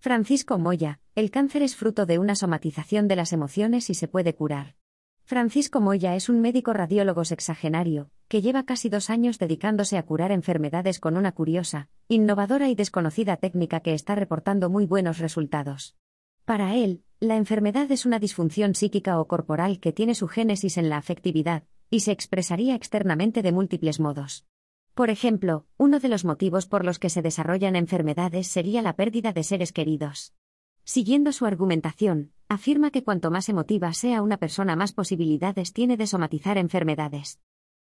Francisco Moya, el cáncer es fruto de una somatización de las emociones y se puede curar. Francisco Moya es un médico radiólogo sexagenario, que lleva casi dos años dedicándose a curar enfermedades con una curiosa, innovadora y desconocida técnica que está reportando muy buenos resultados. Para él, la enfermedad es una disfunción psíquica o corporal que tiene su génesis en la afectividad, y se expresaría externamente de múltiples modos. Por ejemplo, uno de los motivos por los que se desarrollan enfermedades sería la pérdida de seres queridos. Siguiendo su argumentación, afirma que cuanto más emotiva sea una persona más posibilidades tiene de somatizar enfermedades.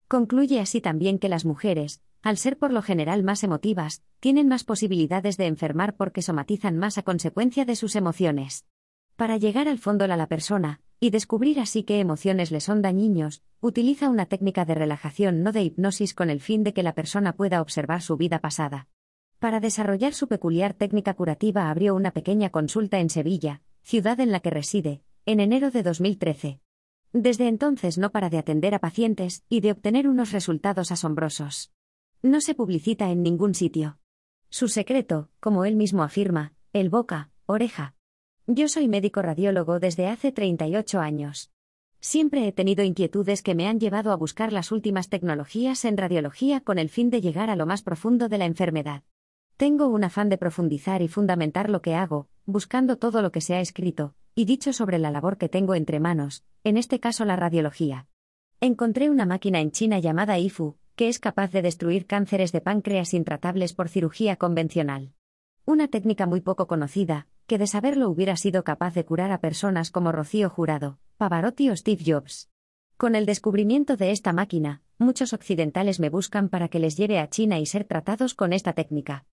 Concluye así también que las mujeres, al ser por lo general más emotivas, tienen más posibilidades de enfermar porque somatizan más a consecuencia de sus emociones. Para llegar al fondo de la persona, y descubrir así qué emociones le son dañinos, utiliza una técnica de relajación no de hipnosis con el fin de que la persona pueda observar su vida pasada. Para desarrollar su peculiar técnica curativa abrió una pequeña consulta en Sevilla, ciudad en la que reside, en enero de 2013. Desde entonces no para de atender a pacientes y de obtener unos resultados asombrosos. No se publicita en ningún sitio. Su secreto, como él mismo afirma, el boca, oreja. Yo soy médico radiólogo desde hace 38 años. Siempre he tenido inquietudes que me han llevado a buscar las últimas tecnologías en radiología con el fin de llegar a lo más profundo de la enfermedad. Tengo un afán de profundizar y fundamentar lo que hago, buscando todo lo que se ha escrito y dicho sobre la labor que tengo entre manos, en este caso la radiología. Encontré una máquina en China llamada IFU, que es capaz de destruir cánceres de páncreas intratables por cirugía convencional. Una técnica muy poco conocida, que de saberlo hubiera sido capaz de curar a personas como Rocío Jurado, Pavarotti o Steve Jobs. Con el descubrimiento de esta máquina, muchos occidentales me buscan para que les lleve a China y ser tratados con esta técnica.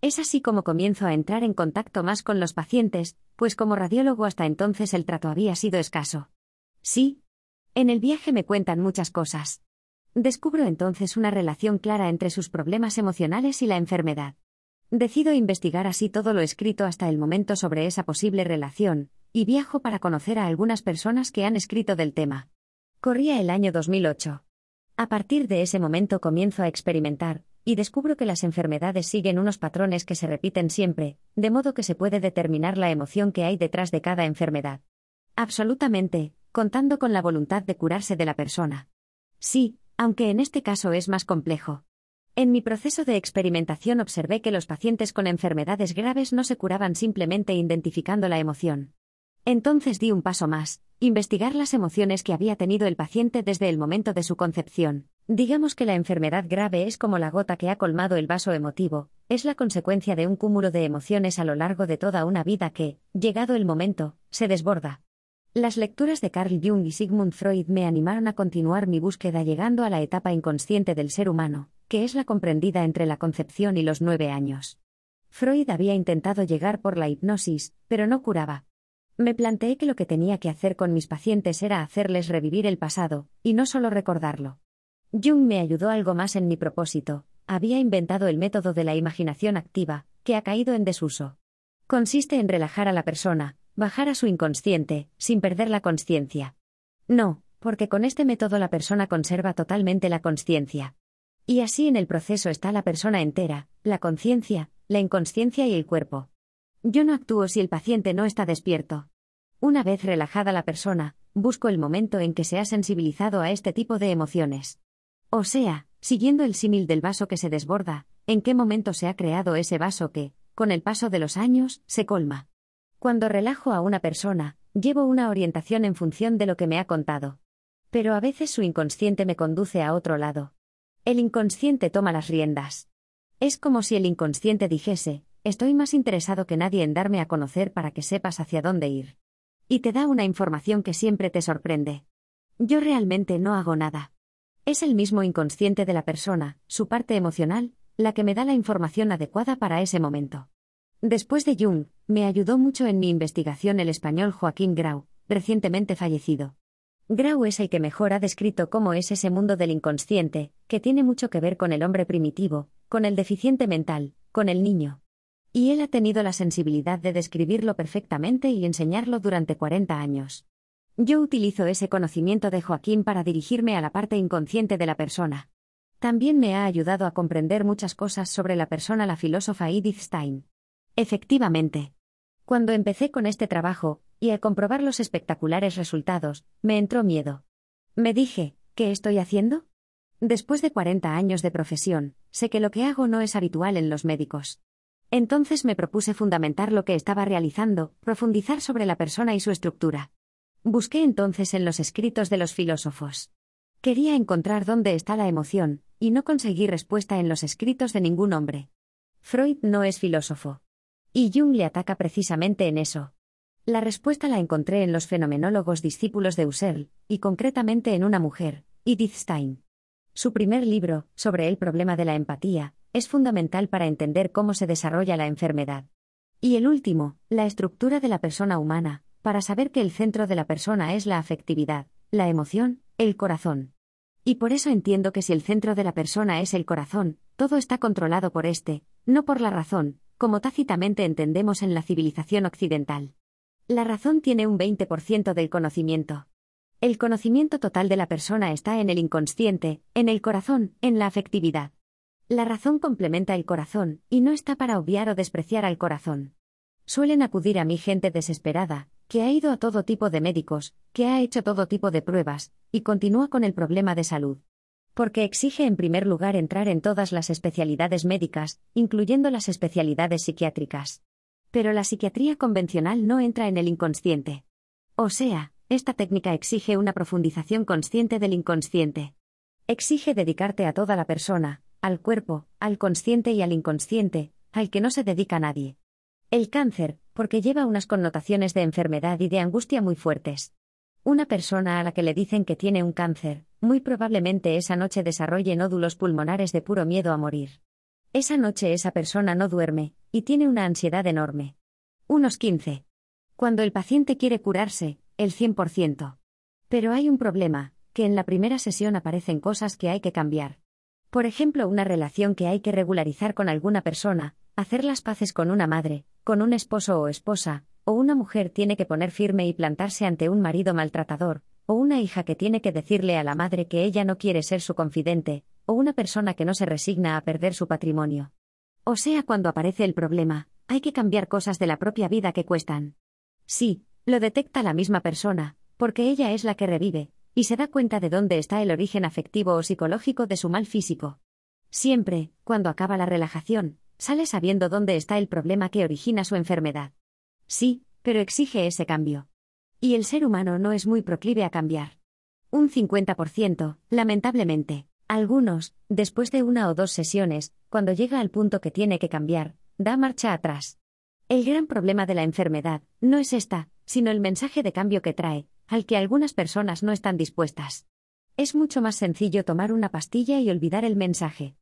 Es así como comienzo a entrar en contacto más con los pacientes, pues como radiólogo hasta entonces el trato había sido escaso. Sí. En el viaje me cuentan muchas cosas. Descubro entonces una relación clara entre sus problemas emocionales y la enfermedad. Decido investigar así todo lo escrito hasta el momento sobre esa posible relación, y viajo para conocer a algunas personas que han escrito del tema. Corría el año 2008. A partir de ese momento comienzo a experimentar, y descubro que las enfermedades siguen unos patrones que se repiten siempre, de modo que se puede determinar la emoción que hay detrás de cada enfermedad. Absolutamente, contando con la voluntad de curarse de la persona. Sí, aunque en este caso es más complejo. En mi proceso de experimentación observé que los pacientes con enfermedades graves no se curaban simplemente identificando la emoción. Entonces di un paso más, investigar las emociones que había tenido el paciente desde el momento de su concepción. Digamos que la enfermedad grave es como la gota que ha colmado el vaso emotivo, es la consecuencia de un cúmulo de emociones a lo largo de toda una vida que, llegado el momento, se desborda. Las lecturas de Carl Jung y Sigmund Freud me animaron a continuar mi búsqueda llegando a la etapa inconsciente del ser humano, que es la comprendida entre la concepción y los nueve años. Freud había intentado llegar por la hipnosis, pero no curaba. Me planteé que lo que tenía que hacer con mis pacientes era hacerles revivir el pasado, y no solo recordarlo. Jung me ayudó algo más en mi propósito, había inventado el método de la imaginación activa, que ha caído en desuso. Consiste en relajar a la persona, bajar a su inconsciente, sin perder la conciencia. No, porque con este método la persona conserva totalmente la conciencia. Y así en el proceso está la persona entera, la conciencia, la inconsciencia y el cuerpo. Yo no actúo si el paciente no está despierto. Una vez relajada la persona, busco el momento en que se ha sensibilizado a este tipo de emociones. O sea, siguiendo el símil del vaso que se desborda, en qué momento se ha creado ese vaso que, con el paso de los años, se colma. Cuando relajo a una persona, llevo una orientación en función de lo que me ha contado. Pero a veces su inconsciente me conduce a otro lado. El inconsciente toma las riendas. Es como si el inconsciente dijese, estoy más interesado que nadie en darme a conocer para que sepas hacia dónde ir. Y te da una información que siempre te sorprende. Yo realmente no hago nada. Es el mismo inconsciente de la persona, su parte emocional, la que me da la información adecuada para ese momento. Después de Jung, me ayudó mucho en mi investigación el español Joaquín Grau, recientemente fallecido. Grau es el que mejor ha descrito cómo es ese mundo del inconsciente, que tiene mucho que ver con el hombre primitivo, con el deficiente mental, con el niño. Y él ha tenido la sensibilidad de describirlo perfectamente y enseñarlo durante 40 años. Yo utilizo ese conocimiento de Joaquín para dirigirme a la parte inconsciente de la persona. También me ha ayudado a comprender muchas cosas sobre la persona la filósofa Edith Stein. Efectivamente. Cuando empecé con este trabajo, y al comprobar los espectaculares resultados, me entró miedo. Me dije, ¿qué estoy haciendo? Después de 40 años de profesión, sé que lo que hago no es habitual en los médicos. Entonces me propuse fundamentar lo que estaba realizando, profundizar sobre la persona y su estructura. Busqué entonces en los escritos de los filósofos. Quería encontrar dónde está la emoción, y no conseguí respuesta en los escritos de ningún hombre. Freud no es filósofo. Y Jung le ataca precisamente en eso. La respuesta la encontré en los fenomenólogos discípulos de Husserl, y concretamente en una mujer, Edith Stein. Su primer libro, sobre el problema de la empatía, es fundamental para entender cómo se desarrolla la enfermedad. Y el último, La estructura de la persona humana, para saber que el centro de la persona es la afectividad, la emoción, el corazón. Y por eso entiendo que si el centro de la persona es el corazón, todo está controlado por éste, no por la razón, como tácitamente entendemos en la civilización occidental. La razón tiene un 20% del conocimiento. El conocimiento total de la persona está en el inconsciente, en el corazón, en la afectividad. La razón complementa el corazón, y no está para obviar o despreciar al corazón. Suelen acudir a mí gente desesperada, que ha ido a todo tipo de médicos, que ha hecho todo tipo de pruebas, y continúa con el problema de salud. Porque exige en primer lugar entrar en todas las especialidades médicas, incluyendo las especialidades psiquiátricas. Pero la psiquiatría convencional no entra en el inconsciente. O sea, esta técnica exige una profundización consciente del inconsciente. Exige dedicarte a toda la persona, al cuerpo, al consciente y al inconsciente, al que no se dedica nadie. El cáncer, porque lleva unas connotaciones de enfermedad y de angustia muy fuertes. Una persona a la que le dicen que tiene un cáncer, muy probablemente esa noche desarrolle nódulos pulmonares de puro miedo a morir. Esa noche esa persona no duerme, y tiene una ansiedad enorme. Unos 15. Cuando el paciente quiere curarse, el 100%. Pero hay un problema, que en la primera sesión aparecen cosas que hay que cambiar. Por ejemplo, una relación que hay que regularizar con alguna persona, hacer las paces con una madre, con un esposo o esposa, o una mujer tiene que poner firme y plantarse ante un marido maltratador, o una hija que tiene que decirle a la madre que ella no quiere ser su confidente, o una persona que no se resigna a perder su patrimonio. O sea, cuando aparece el problema, hay que cambiar cosas de la propia vida que cuestan. Sí, lo detecta la misma persona, porque ella es la que revive, y se da cuenta de dónde está el origen afectivo o psicológico de su mal físico. Siempre, cuando acaba la relajación, sale sabiendo dónde está el problema que origina su enfermedad. Sí, pero exige ese cambio. Y el ser humano no es muy proclive a cambiar. Un 50%, lamentablemente. Algunos, después de una o dos sesiones, cuando llega al punto que tiene que cambiar, da marcha atrás. El gran problema de la enfermedad no es esta, sino el mensaje de cambio que trae, al que algunas personas no están dispuestas. Es mucho más sencillo tomar una pastilla y olvidar el mensaje.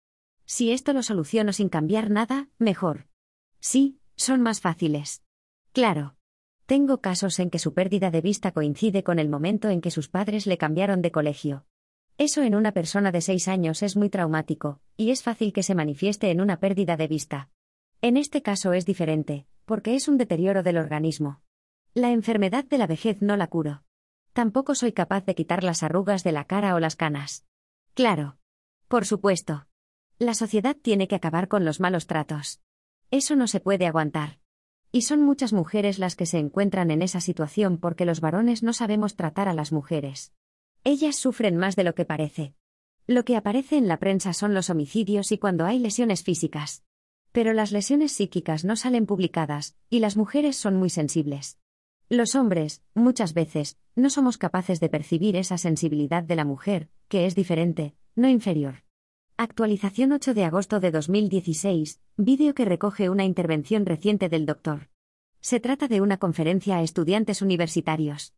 Si esto lo soluciono sin cambiar nada, mejor. Sí, son más fáciles. Claro. Tengo casos en que su pérdida de vista coincide con el momento en que sus padres le cambiaron de colegio. Eso en una persona de 6 años es muy traumático, y es fácil que se manifieste en una pérdida de vista. En este caso es diferente, porque es un deterioro del organismo. La enfermedad de la vejez no la curo. Tampoco soy capaz de quitar las arrugas de la cara o las canas. Claro. Por supuesto. La sociedad tiene que acabar con los malos tratos. Eso no se puede aguantar. Y son muchas mujeres las que se encuentran en esa situación porque los varones no sabemos tratar a las mujeres. Ellas sufren más de lo que parece. Lo que aparece en la prensa son los homicidios y cuando hay lesiones físicas. Pero las lesiones psíquicas no salen publicadas, y las mujeres son muy sensibles. Los hombres, muchas veces, no somos capaces de percibir esa sensibilidad de la mujer, que es diferente, no inferior. Actualización 8 de agosto de 2016, vídeo que recoge una intervención reciente del doctor. Se trata de una conferencia a estudiantes universitarios.